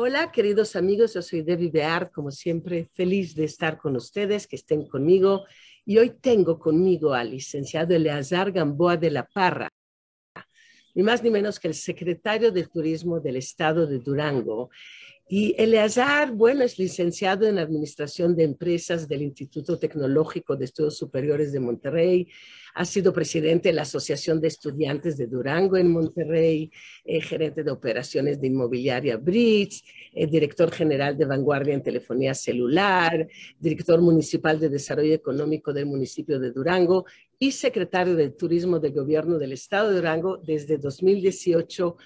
Hola, queridos amigos, yo soy Debbie Beard, como siempre, feliz de estar con ustedes, que estén conmigo. Y hoy tengo conmigo al licenciado Eleazar Gamboa de la Parra, ni más ni menos que el secretario de Turismo del Estado de Durango. Y Eleazar, bueno, es licenciado en Administración de Empresas del Instituto Tecnológico de Estudios Superiores de Monterrey, ha sido presidente de la Asociación de Estudiantes de Durango en Monterrey, eh, gerente de operaciones de inmobiliaria Bridge, eh, director general de Vanguardia en Telefonía Celular, director municipal de Desarrollo Económico del municipio de Durango y secretario de Turismo del Gobierno del Estado de Durango desde 2018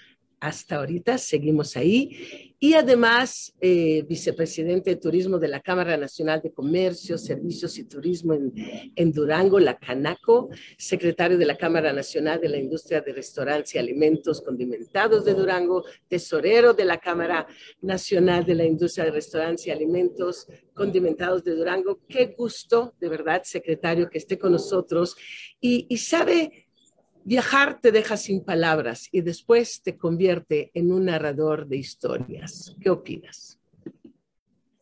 hasta ahorita, seguimos ahí y además eh, vicepresidente de Turismo de la Cámara Nacional de Comercio, Servicios y Turismo en, Durango, la Canaco, secretario de la Cámara Nacional de la Industria de Restaurantes y Alimentos Condimentados de Durango, tesorero de la Cámara Nacional de la Industria de Restaurantes y Alimentos Condimentados de Durango. Qué gusto, de verdad, secretario, que esté con nosotros y sabe Viajar te deja sin palabras y después te convierte en un narrador de historias. ¿Qué opinas?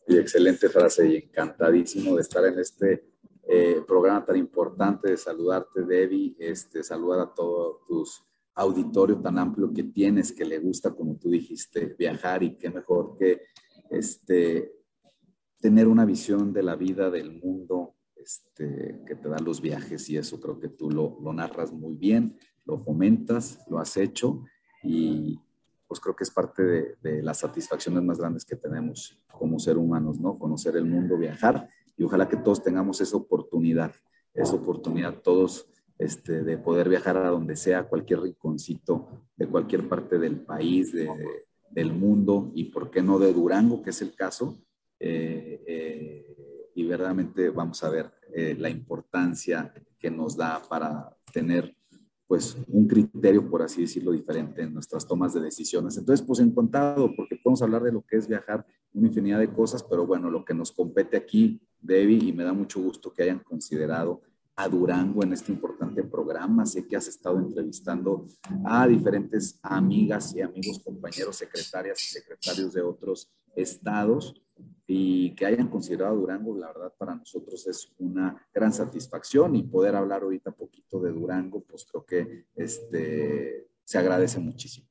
excelente frase y encantadísimo de estar en este eh, programa tan importante, de saludarte, Debbie, este, saludar a todos tus auditorio tan amplio que tienes, que le gusta, como tú dijiste, viajar y qué mejor que este, tener una visión de la vida, del mundo, este, que te dan los viajes y eso creo que tú lo, lo narras muy bien, lo fomentas, lo has hecho y pues creo que es parte de, de, las satisfacciones más grandes que tenemos como ser humanos, ¿no? Conocer el mundo, viajar y ojalá que todos tengamos esa oportunidad, esa oportunidad todos este, de poder viajar a donde sea, cualquier rinconcito de cualquier parte del país, de, del mundo y por qué no de Durango, que es el caso. Eh, eh, y verdaderamente vamos a ver eh, la importancia que nos da para tener pues un criterio, por así decirlo, diferente en nuestras tomas de decisiones. Entonces, pues encantado, porque podemos hablar de lo que es viajar, una infinidad de cosas, pero bueno, lo que nos compete aquí, Debbie, y me da mucho gusto que hayan considerado a Durango en este importante programa. Sé que has estado entrevistando a diferentes amigas y amigos, compañeros, secretarias y secretarios de otros estados y que hayan considerado Durango, la verdad para nosotros es una gran satisfacción y poder hablar ahorita poquito de Durango, pues creo que este, se agradece muchísimo.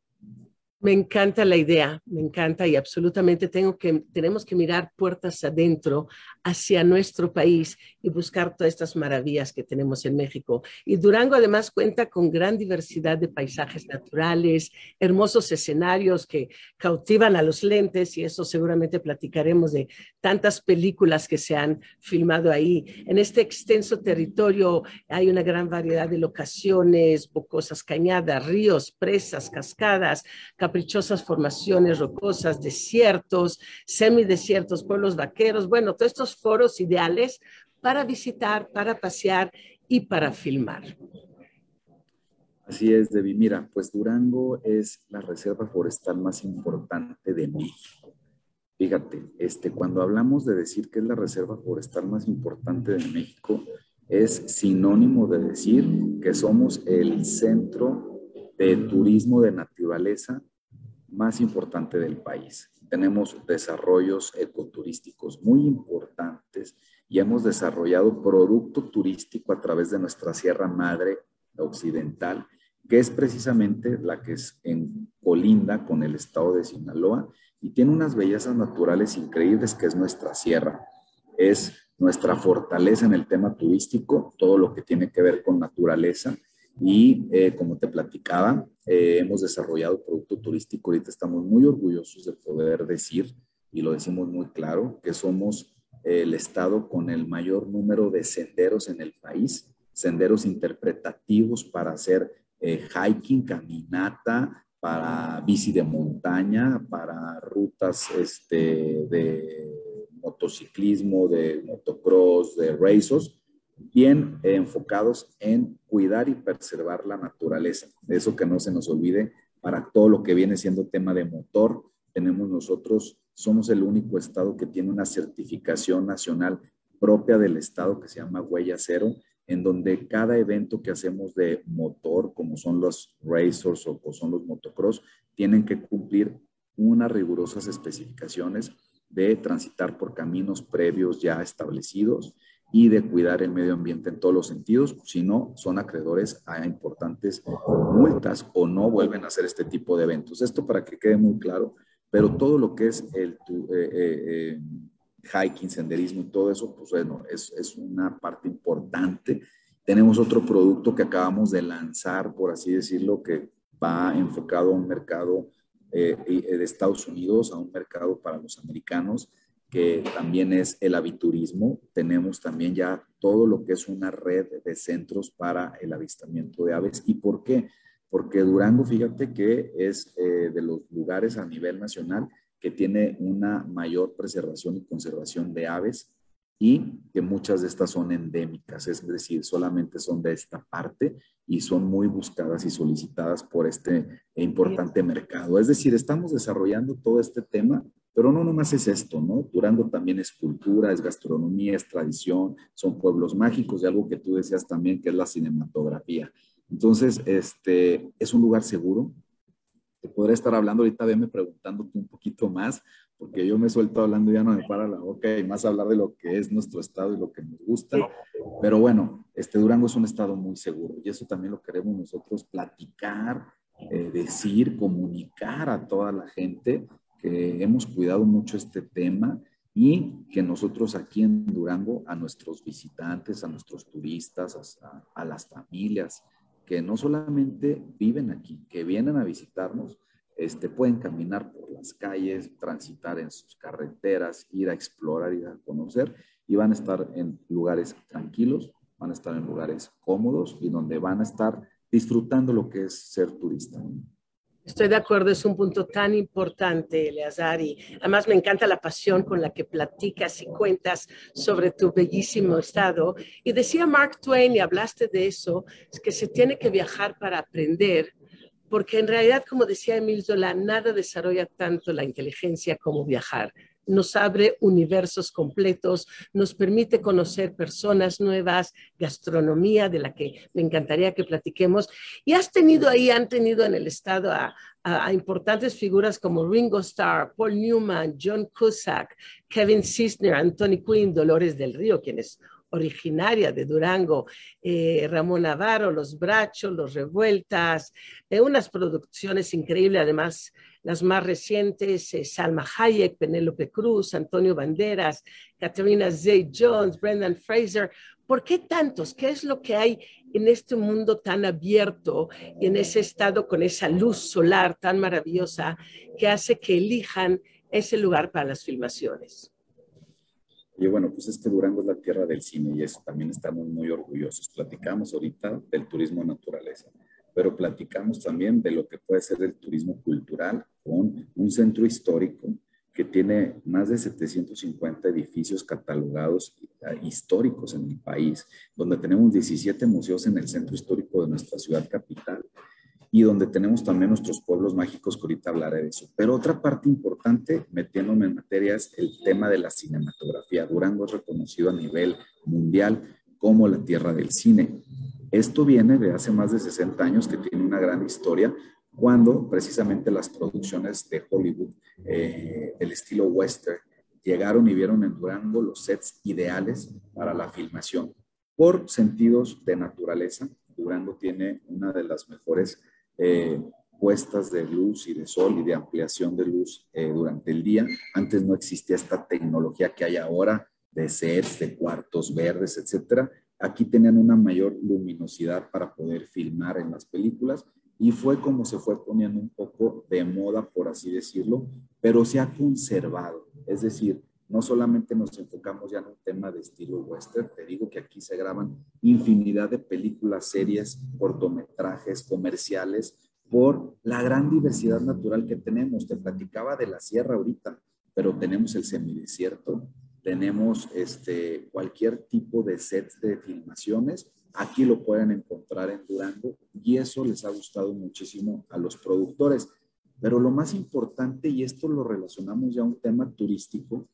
Me encanta la idea, me encanta y absolutamente tengo que, tenemos que mirar puertas adentro hacia nuestro país y buscar todas estas maravillas que tenemos en México. Y Durango además cuenta con gran diversidad de paisajes naturales, hermosos escenarios que cautivan a los lentes y eso seguramente platicaremos de tantas películas que se han filmado ahí. En este extenso territorio hay una gran variedad de locaciones, bocosas cañadas, ríos, presas, cascadas, caprichosas formaciones rocosas, desiertos, semidesiertos, pueblos vaqueros, bueno, todos estos foros ideales para visitar, para pasear y para filmar. Así es, Debbie. Mira, pues Durango es la reserva forestal más importante de México. Fíjate, este, cuando hablamos de decir que es la reserva forestal más importante de México, es sinónimo de decir que somos el centro de turismo de naturaleza más importante del país. Tenemos desarrollos ecoturísticos muy importantes y hemos desarrollado producto turístico a través de nuestra Sierra Madre Occidental, que es precisamente la que es en colinda con el estado de Sinaloa y tiene unas bellezas naturales increíbles que es nuestra sierra. Es nuestra fortaleza en el tema turístico, todo lo que tiene que ver con naturaleza y eh, como te platicaba, eh, hemos desarrollado producto turístico. Ahorita estamos muy orgullosos de poder decir, y lo decimos muy claro, que somos el estado con el mayor número de senderos en el país, senderos interpretativos para hacer eh, hiking, caminata, para bici de montaña, para rutas este, de motociclismo, de motocross, de racers bien enfocados en cuidar y preservar la naturaleza. Eso que no se nos olvide para todo lo que viene siendo tema de motor. Tenemos nosotros, somos el único estado que tiene una certificación nacional propia del estado que se llama Huella Cero, en donde cada evento que hacemos de motor, como son los racers o son los motocross, tienen que cumplir unas rigurosas especificaciones de transitar por caminos previos ya establecidos y de cuidar el medio ambiente en todos los sentidos, si no, son acreedores a importantes multas o no vuelven a hacer este tipo de eventos. Esto para que quede muy claro, pero todo lo que es el eh, eh, eh, hiking, senderismo y todo eso, pues bueno, es, es una parte importante. Tenemos otro producto que acabamos de lanzar, por así decirlo, que va enfocado a un mercado de Estados Unidos, a un mercado para los americanos, que también es el aviturismo. Tenemos también ya todo lo que es una red de centros para el avistamiento de aves. ¿Y por qué? Porque Durango, fíjate que es eh, de los lugares a nivel nacional que tiene una mayor preservación y conservación de aves y que muchas de estas son endémicas, es decir, solamente son de esta parte y son muy buscadas y solicitadas por este importante mercado. Es decir, estamos desarrollando todo este tema pero no nomás es esto, ¿no? Durango también es cultura, es gastronomía, es tradición, son pueblos mágicos y algo que tú decías también, que es la cinematografía. Entonces, este, es un lugar seguro. Te podré estar hablando ahorita, veme preguntándote un poquito más, porque yo me suelto hablando y ya no me para la boca y más hablar de lo que es nuestro estado y lo que nos gusta. Pero bueno, este Durango es un estado muy seguro y eso también lo queremos nosotros platicar, eh, decir, comunicar a toda la gente que hemos cuidado mucho este tema y que nosotros aquí en Durango a nuestros visitantes, a nuestros turistas, a, las familias que no solamente viven aquí, que vienen a visitarnos, este, pueden caminar por las calles, transitar en sus carreteras, ir a explorar, ir a conocer y van a estar en lugares tranquilos, van a estar en lugares cómodos y donde van a estar disfrutando lo que es ser turista. Estoy de acuerdo, es un punto tan importante, Eleazar, y además me encanta la pasión con la que platicas y cuentas sobre tu bellísimo estado. Y decía Mark Twain, y hablaste de eso, es que se tiene que viajar para aprender, porque en realidad, como decía Emil Zola, nada desarrolla tanto la inteligencia como viajar nos abre universos completos, nos permite conocer personas nuevas, gastronomía de la que me encantaría que platiquemos. Y has tenido ahí, han tenido en el estado a, importantes figuras como Ringo Starr, Paul Newman, John Cusack, Kevin Cisner, Anthony Quinn, Dolores del Río, quien es originaria de Durango, eh, Ramón Navarro, Los Brachos, Los Revueltas, eh, unas producciones increíbles, además las más recientes, eh, Salma Hayek, Penélope Cruz, Antonio Banderas, Katerina Zay Jones, Brendan Fraser. ¿Por qué tantos? ¿Qué es lo que hay en este mundo tan abierto en ese estado con esa luz solar tan maravillosa que hace que elijan ese lugar para las filmaciones? Y bueno, pues es que Durango es la tierra del cine y eso también estamos muy orgullosos. Platicamos ahorita del turismo naturaleza pero platicamos también de lo que puede ser el turismo cultural con un centro histórico que tiene más de 750 edificios catalogados ah, históricos en el país, donde tenemos 17 museos en el centro histórico de nuestra ciudad capital y donde tenemos también nuestros pueblos mágicos, que ahorita hablaré de eso. Pero otra parte importante, metiéndome en materia, es el tema de la cinematografía. Durango es reconocido a nivel mundial como la tierra del cine. Esto viene de hace más de 60 años, que tiene una gran historia, cuando precisamente las producciones de Hollywood eh, del estilo western llegaron y vieron en Durango los sets ideales para la filmación. Por sentidos de naturaleza, Durango tiene una de las mejores eh, puestas de luz y de sol y de ampliación de luz eh, durante el día. Antes no existía esta tecnología que hay ahora de sets, de cuartos verdes, etcétera. Aquí tenían una mayor luminosidad para poder filmar en las películas y fue como se fue poniendo un poco de moda, por así decirlo, pero se ha conservado. Es decir, no solamente nos enfocamos ya en un tema de estilo western, te digo que aquí se graban infinidad de películas, series, cortometrajes, comerciales, por la gran diversidad natural que tenemos. Te platicaba de la sierra ahorita, pero tenemos el semidesierto, tenemos este, cualquier tipo de sets de filmaciones. Aquí lo pueden encontrar en Durango y eso les ha gustado muchísimo a los productores. Pero lo más importante, y esto lo relacionamos ya a un tema turístico,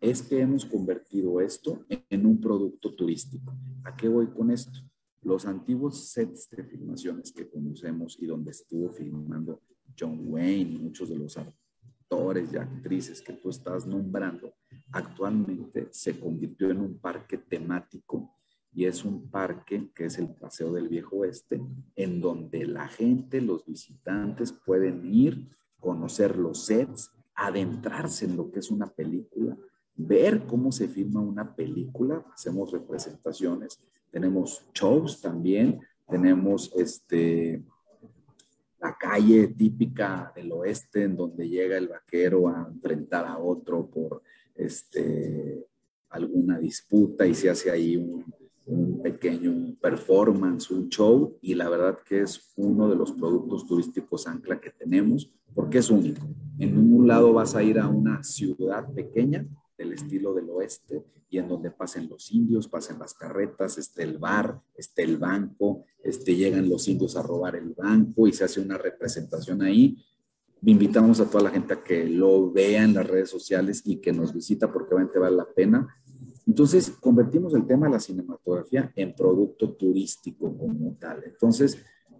es que hemos convertido esto en un producto turístico. ¿A qué voy con esto? Los antiguos sets de filmaciones que conocemos y donde estuvo filmando John Wayne muchos de los actores y actrices que tú estás nombrando, actualmente se convirtió en un parque temático y es un parque que es el Paseo del Viejo Oeste, en donde la gente, los visitantes pueden ir, conocer los sets, adentrarse en lo que es una película, ver cómo se filma una película, hacemos representaciones, tenemos shows también, tenemos este la calle típica del oeste en donde llega el vaquero a enfrentar a otro por este, alguna disputa y se hace ahí un, un pequeño performance, un show y la verdad que es uno de los productos turísticos ancla que tenemos porque es único. En un lado vas a ir a una ciudad pequeña estilo del oeste y en donde pasen los indios, pasen las carretas, esté el bar, esté el banco, este, llegan los indios a robar el banco y se hace una representación ahí. Invitamos a toda la gente a que lo vea en las redes sociales y que nos visita porque obviamente vale la pena. Entonces, convertimos el tema de la cinematografía en producto turístico como tal. Entonces,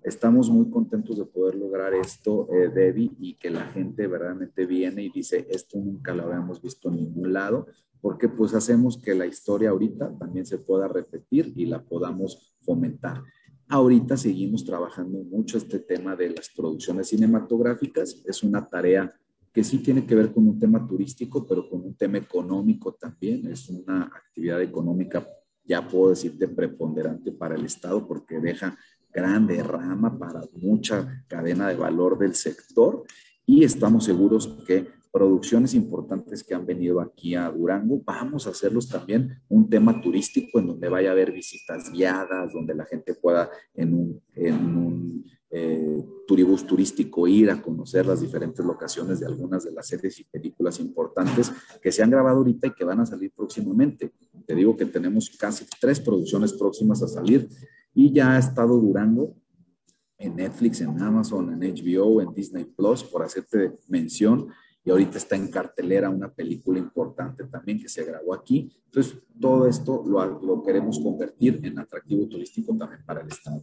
estamos muy contentos de poder lograr esto, eh, Debbie, y que la gente verdaderamente viene y dice, esto nunca lo habíamos visto en ningún lado porque pues hacemos que la historia ahorita también se pueda repetir y la podamos fomentar. Ahorita seguimos trabajando mucho este tema de las producciones cinematográficas. Es una tarea que sí tiene que ver con un tema turístico, pero con un tema económico también. Es una actividad económica, ya puedo decirte, preponderante para el Estado porque deja grande rama para mucha cadena de valor del sector y estamos seguros que producciones importantes que han venido aquí a Durango, vamos a hacerlos también un tema turístico en donde vaya a haber visitas guiadas, donde la gente pueda en un, en eh, turibus turístico ir a conocer las diferentes locaciones de algunas de las series y películas importantes que se han grabado ahorita y que van a salir próximamente. Te digo que tenemos casi tres producciones próximas a salir y ya ha estado Durango en Netflix, en Amazon, en HBO, en Disney Plus, por hacerte mención y ahorita está en cartelera una película importante también que se grabó aquí. Entonces, todo esto lo, lo queremos convertir en atractivo turístico también para el Estado.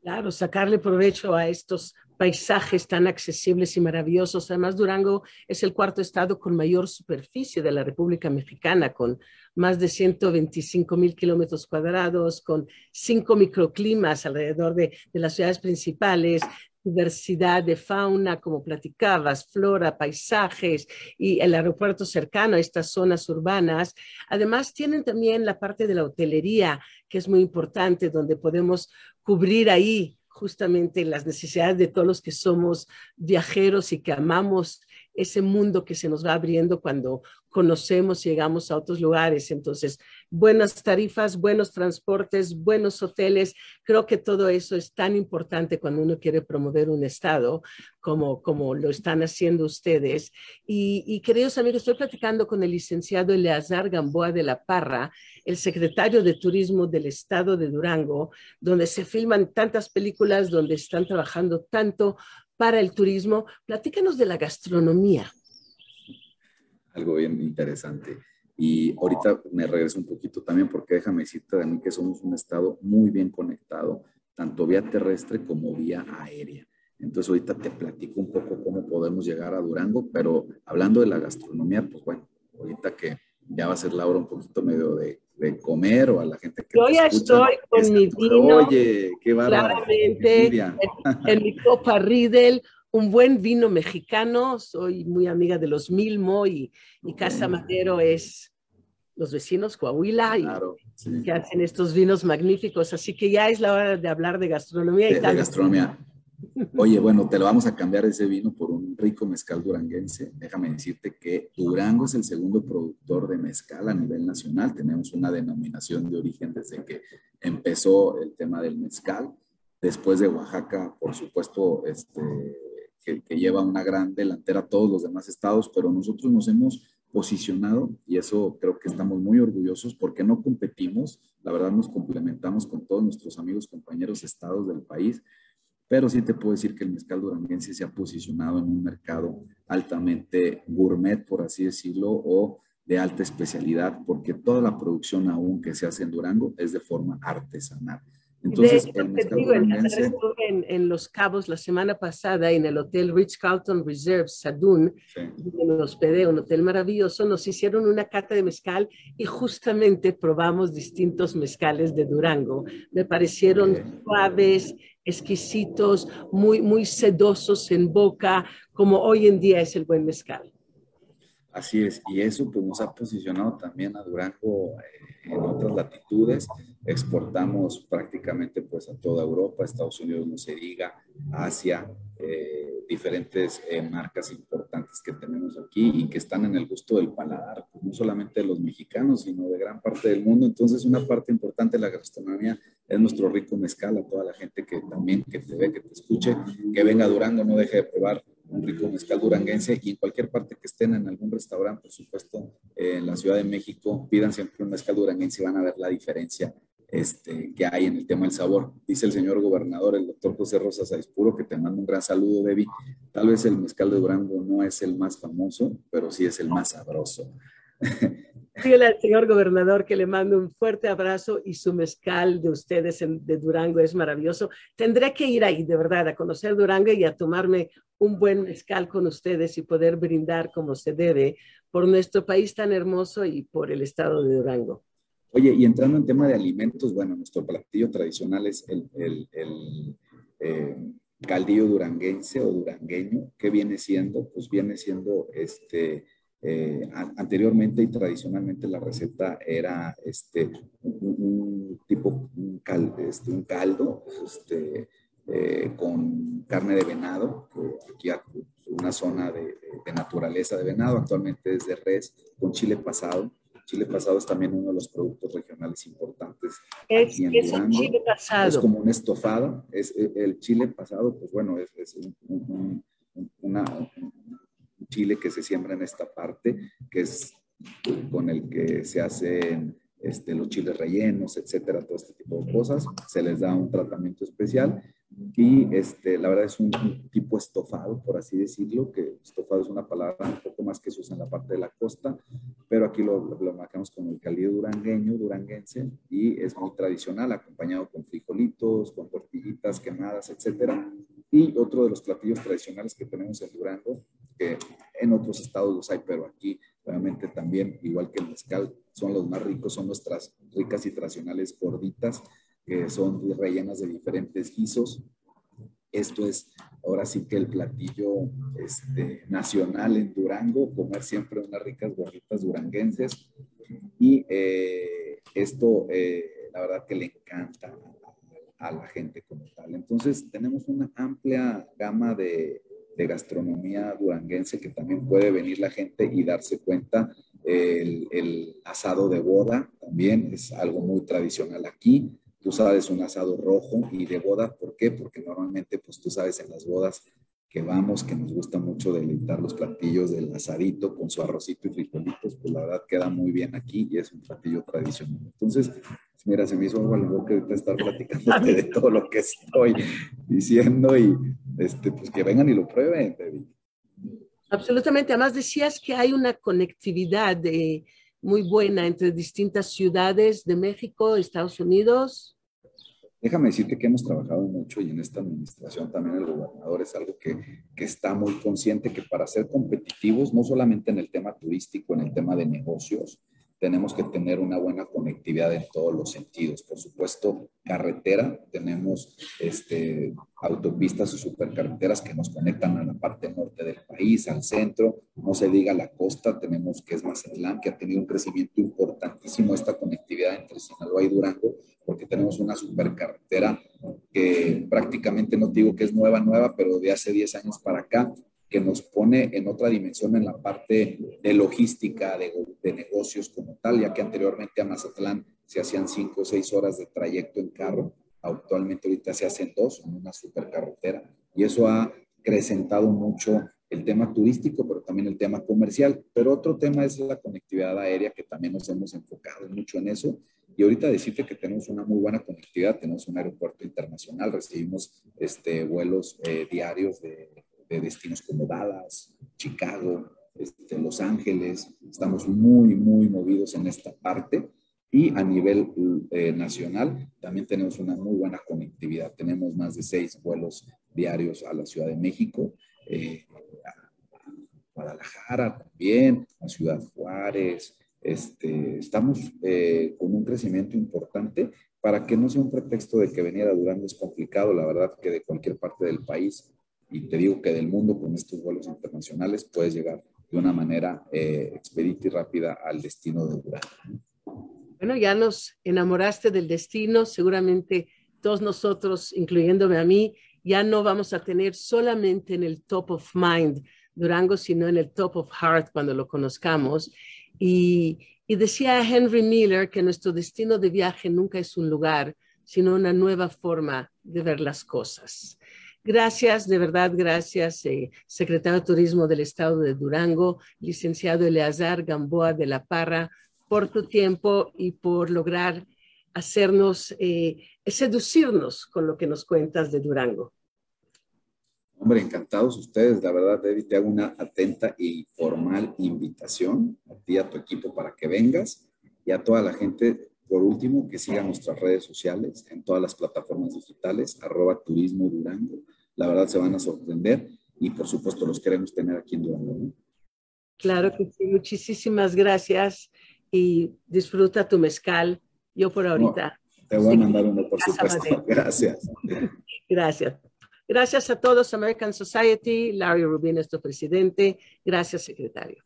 Claro, sacarle provecho a estos paisajes tan accesibles y maravillosos. Además, Durango es el cuarto estado con mayor superficie de la República Mexicana, con más de 125 mil kilómetros cuadrados, con cinco microclimas alrededor de, de, las ciudades principales, diversidad de fauna, como platicabas, flora, paisajes y el aeropuerto cercano a estas zonas urbanas. Además, tienen también la parte de la hotelería, que es muy importante, donde podemos cubrir ahí justamente las necesidades de todos los que somos viajeros y que amamos ese mundo que se nos va abriendo cuando conocemos y llegamos a otros lugares. Entonces, buenas tarifas, buenos transportes, buenos hoteles. Creo que todo eso es tan importante cuando uno quiere promover un estado como, como lo están haciendo ustedes. Y, y queridos amigos, estoy platicando con el licenciado Eleazar Gamboa de la Parra, el secretario de Turismo del estado de Durango, donde se filman tantas películas, donde están trabajando tanto para el turismo. Platícanos de la gastronomía. Algo bien interesante. Y ahorita me regreso un poquito también porque déjame decirte, Dani, que somos un estado muy bien conectado, tanto vía terrestre como vía aérea. Entonces ahorita te platico un poco cómo podemos llegar a Durango, pero hablando de la gastronomía, pues bueno, ahorita que ya va a ser la hora un poquito medio de, de comer o a la gente que Yo ya estoy con mi vino. Oye, qué bárbaro. Claramente, en, en, mi copa Riedel, un buen vino mexicano. Soy muy amiga de los Milmo y, y Casa Madero es los vecinos Coahuila y claro, sí. que hacen estos vinos magníficos. Así que ya es la hora de hablar de gastronomía. De, y tal. de gastronomía. Oye, bueno, te lo vamos a cambiar ese vino por un rico mezcal duranguense. Déjame decirte que Durango es el segundo productor de mezcal a nivel nacional. Tenemos una denominación de origen desde que empezó el tema del mezcal. Después de Oaxaca, por supuesto, este, que, lleva una gran delantera a todos los demás estados, pero nosotros nos hemos posicionado y eso creo que estamos muy orgullosos porque no competimos, la verdad nos complementamos con todos nuestros amigos, compañeros, estados del país pero sí te puedo decir que el mezcal duranguense se ha posicionado en un mercado altamente gourmet, por así decirlo, o de alta especialidad, porque toda la producción aún que se hace en Durango es de forma artesanal. Entonces, el mezcal duranguense... En, en, Los Cabos la semana pasada en el Hotel Rich Carlton Reserve, Sadún, sí. me hospedé, un hotel maravilloso, nos hicieron una cata de mezcal y justamente probamos distintos mezcales de Durango. Me parecieron suaves, exquisitos, muy, muy sedosos en boca, como hoy en día es el buen mezcal. Así es, y eso pues nos ha posicionado también a Durango eh, en otras latitudes. Exportamos prácticamente pues a toda Europa, Estados Unidos no se diga, Asia, eh, diferentes eh, marcas importantes que tenemos aquí y que están en el gusto del paladar, pues, no solamente de los mexicanos, sino de gran parte del mundo. Entonces una parte importante de la gastronomía es nuestro rico mezcal, a toda la gente que también que te ve, que te escuche, que venga a Durango, no deje de probar un rico mezcal duranguense y en cualquier parte que estén en algún restaurante, por supuesto, en la Ciudad de México, pidan siempre un mezcal duranguense y van a ver la diferencia este, que hay en el tema del sabor. Dice el señor gobernador, el doctor José Rosas Aispuro, que te mando un gran saludo, Debbie. Tal vez el mezcal de Durango no es el más famoso, pero sí es el más sabroso. Dígale al señor gobernador que le mando un fuerte abrazo y su mezcal de ustedes de Durango es maravilloso. Tendré que ir ahí, de verdad, a conocer Durango y a tomarme un buen mezcal con ustedes y poder brindar como se debe por nuestro país tan hermoso y por el estado de Durango. Oye, y entrando en tema de alimentos, bueno, nuestro platillo tradicional es el, el, el eh, caldillo duranguense o durangueño. ¿Qué viene siendo? Pues viene siendo este eh, anteriormente y tradicionalmente la receta era este, un, tipo, un, este, un caldo este, eh, con carne de venado, que aquí una zona de, naturaleza de venado, actualmente es de res, con chile pasado. Chile pasado es también uno de los productos regionales importantes. Es, es un chile pasado. Es como un estofado. Es, el chile pasado, pues bueno, es, es un, una, chile que se siembra en esta parte, que es con el que se hacen este, los chiles rellenos, etcétera, todo este tipo de cosas. Se les da un tratamiento especial y este, la verdad es un, tipo estofado, por así decirlo, que estofado es una palabra un poco más que se usa en la parte de la costa, pero aquí lo, lo, marcamos con el calido durangueño, duranguense, y es muy tradicional, acompañado con frijolitos, con tortillitas quemadas, etcétera. Y otro de los platillos tradicionales que tenemos en Durango, que en otros estados los hay, pero aquí realmente también, igual que el mezcal, son los más ricos, son nuestras ricas y tradicionales gorditas, que son rellenas de diferentes guisos. Esto es ahora sí que el platillo este, nacional en Durango, comer siempre unas ricas gorditas duranguenses. Y eh, esto, eh, la verdad que le encanta a la gente como tal. Entonces, tenemos una amplia gama de, de gastronomía duranguense que también puede venir la gente y darse cuenta. El, asado de boda también es algo muy tradicional aquí. Tú sabes, un asado rojo y de boda, ¿por qué? Porque normalmente, pues tú sabes, en las bodas que vamos, que nos gusta mucho deleitar los platillos del asadito con su arrocito y frijolitos, pues la verdad queda muy bien aquí y es un platillo tradicional. Entonces, mira, se me hizo algo la boca ahorita estar platicando de todo lo que estoy diciendo y este, pues que vengan y lo prueben, Absolutamente. Además decías que hay una conectividad eh, muy buena entre distintas ciudades de México, Estados Unidos. Déjame decirte que hemos trabajado mucho y en esta administración también el gobernador es algo que, que, está muy consciente que para ser competitivos, no solamente en el tema turístico, en el tema de negocios, tenemos que tener una buena conectividad en todos los sentidos. Por supuesto, carretera, tenemos este, autopistas o supercarreteras que nos conectan a la parte norte del país, al centro, no se diga la costa, tenemos que es Mazatlán, que ha tenido un crecimiento importantísimo esta conectividad entre Sinaloa y Durango, porque tenemos una supercarretera que prácticamente no digo que es nueva, nueva, pero de hace 10 años para acá que nos pone en otra dimensión en la parte de logística, de, de, negocios como tal, ya que anteriormente a Mazatlán se hacían cinco o seis horas de trayecto en carro, actualmente ahorita se hacen dos en una supercarretera, y eso ha acrecentado mucho el tema turístico, pero también el tema comercial. Pero otro tema es la conectividad aérea, que también nos hemos enfocado mucho en eso. Y ahorita decirte que tenemos una muy buena conectividad, tenemos un aeropuerto internacional, recibimos este, vuelos eh, diarios de de destinos como Dallas, Chicago, este, Los Ángeles. Estamos muy, muy movidos en esta parte Y a nivel eh, nacional también tenemos una muy buena conectividad. Tenemos más de seis vuelos diarios a la Ciudad de México, eh, a Guadalajara también, a Ciudad Juárez. Este, estamos eh, con un crecimiento importante para que no sea un pretexto de que venir a Durango es complicado. La verdad que de cualquier parte del país, y te digo que del mundo con estos vuelos internacionales, puedes llegar de una manera expedita y rápida al destino de Durango. Bueno, ya nos enamoraste del destino, seguramente todos nosotros, incluyéndome a mí, ya no vamos a tener solamente en el top of mind Durango, sino en el top of heart cuando lo conozcamos. Y, y decía Henry Miller que nuestro destino de viaje nunca es un lugar, sino una nueva forma de ver las cosas. Gracias, de verdad, gracias, eh, secretario de Turismo del Estado de Durango, licenciado Eleazar Gamboa de la Parra, por tu tiempo y por lograr hacernos, eh, seducirnos con lo que nos cuentas de Durango. Hombre, encantados ustedes. La verdad, David, te hago una atenta y formal invitación a ti a tu equipo para que vengas y a toda la gente, por último, que sigan nuestras redes sociales en todas las plataformas digitales, arroba turismo Durango. La verdad, se van a sorprender y, por supuesto, los queremos tener aquí en Durango. Claro que sí. Muchísimas gracias y disfruta tu mezcal. Yo por ahorita. te voy a mandar uno, por supuesto. Gracias. Gracias. Gracias a todos, American Society. Larry Rubin es tu presidente. Gracias, secretario.